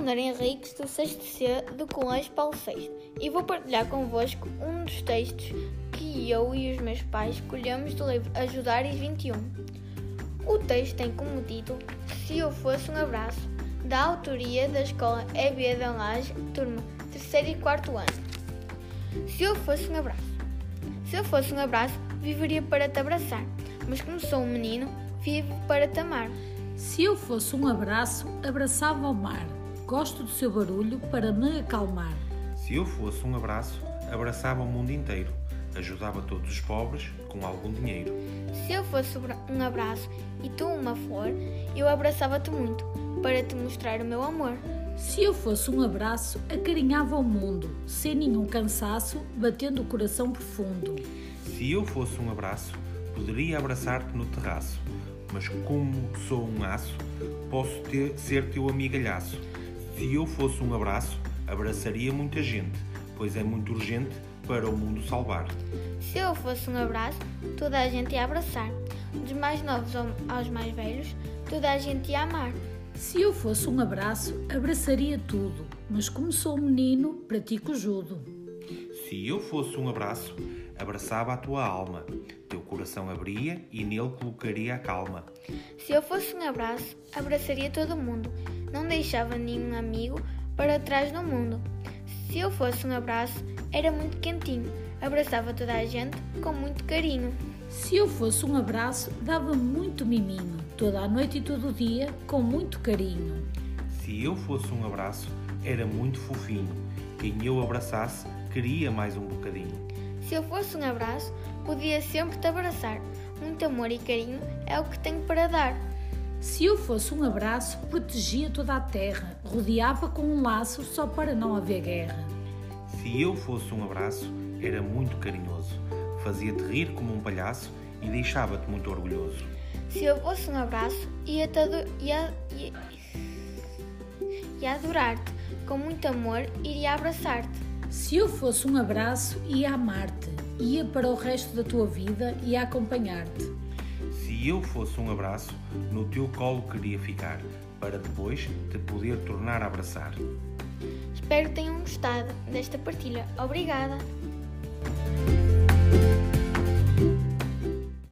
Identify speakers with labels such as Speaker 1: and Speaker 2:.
Speaker 1: Leonor Henriques, do 6 C do Colégio Paulo VI, e vou partilhar convosco um dos textos que eu e os meus pais escolhemos do livro Ajudares 21. O texto tem como título Se Eu Fosse um Abraço, da autoria da Escola EBA da Laje, turma 3 e 4 ano. Se eu fosse um abraço. Se eu fosse um abraço, viveria para te abraçar, mas como sou um menino, vivo para te amar.
Speaker 2: Se eu fosse um abraço, abraçava o mar. Gosto do seu barulho para me acalmar.
Speaker 3: Se eu fosse um abraço, abraçava o mundo inteiro. Ajudava todos os pobres com algum dinheiro.
Speaker 1: Se eu fosse um abraço e tu uma flor, eu abraçava-te muito para te mostrar o meu amor.
Speaker 2: Se eu fosse um abraço, acarinhava o mundo, sem nenhum cansaço, batendo o coração profundo.
Speaker 3: Se eu fosse um abraço, poderia abraçar-te no terraço mas como sou um aço, posso ter, ser teu amigalhaço. Se eu fosse um abraço, abraçaria muita gente, pois é muito urgente para o mundo salvar.
Speaker 1: Se eu fosse um abraço, toda a gente ia abraçar. Dos mais novos aos mais velhos, toda a gente ia amar.
Speaker 2: Se eu fosse um abraço, abraçaria tudo, mas como sou um menino, pratico judo.
Speaker 3: Se eu fosse um abraço, abraçava a tua alma, coração abria e nele colocaria a calma.
Speaker 1: Se eu fosse um abraço, abraçaria todo mundo, não deixava nenhum amigo para trás no mundo. Se eu fosse um abraço, era muito quentinho, abraçava toda a gente com muito carinho.
Speaker 2: Se eu fosse um abraço, dava muito miminho, toda a noite e todo o dia, com muito carinho.
Speaker 3: Se eu fosse um abraço, era muito fofinho, quem eu abraçasse queria mais um bocadinho.
Speaker 1: Se eu fosse um abraço, podia sempre te abraçar. Muito amor e carinho é o que tenho para dar.
Speaker 2: Se eu fosse um abraço, protegia toda a terra, rodeava com um laço só para não haver guerra.
Speaker 3: Se eu fosse um abraço, era muito carinhoso, fazia-te rir como um palhaço e deixava-te muito orgulhoso.
Speaker 1: Se eu fosse um abraço, ia-te ia, ia, ia adorar-te, com muito amor, iria abraçar-te.
Speaker 2: Se eu fosse um abraço, ia amar-te, ia para o resto da tua vida e acompanhar-te.
Speaker 3: Se eu fosse um abraço, no teu colo queria ficar, para depois te poder tornar a abraçar.
Speaker 1: Espero que tenham gostado desta partilha. Obrigada!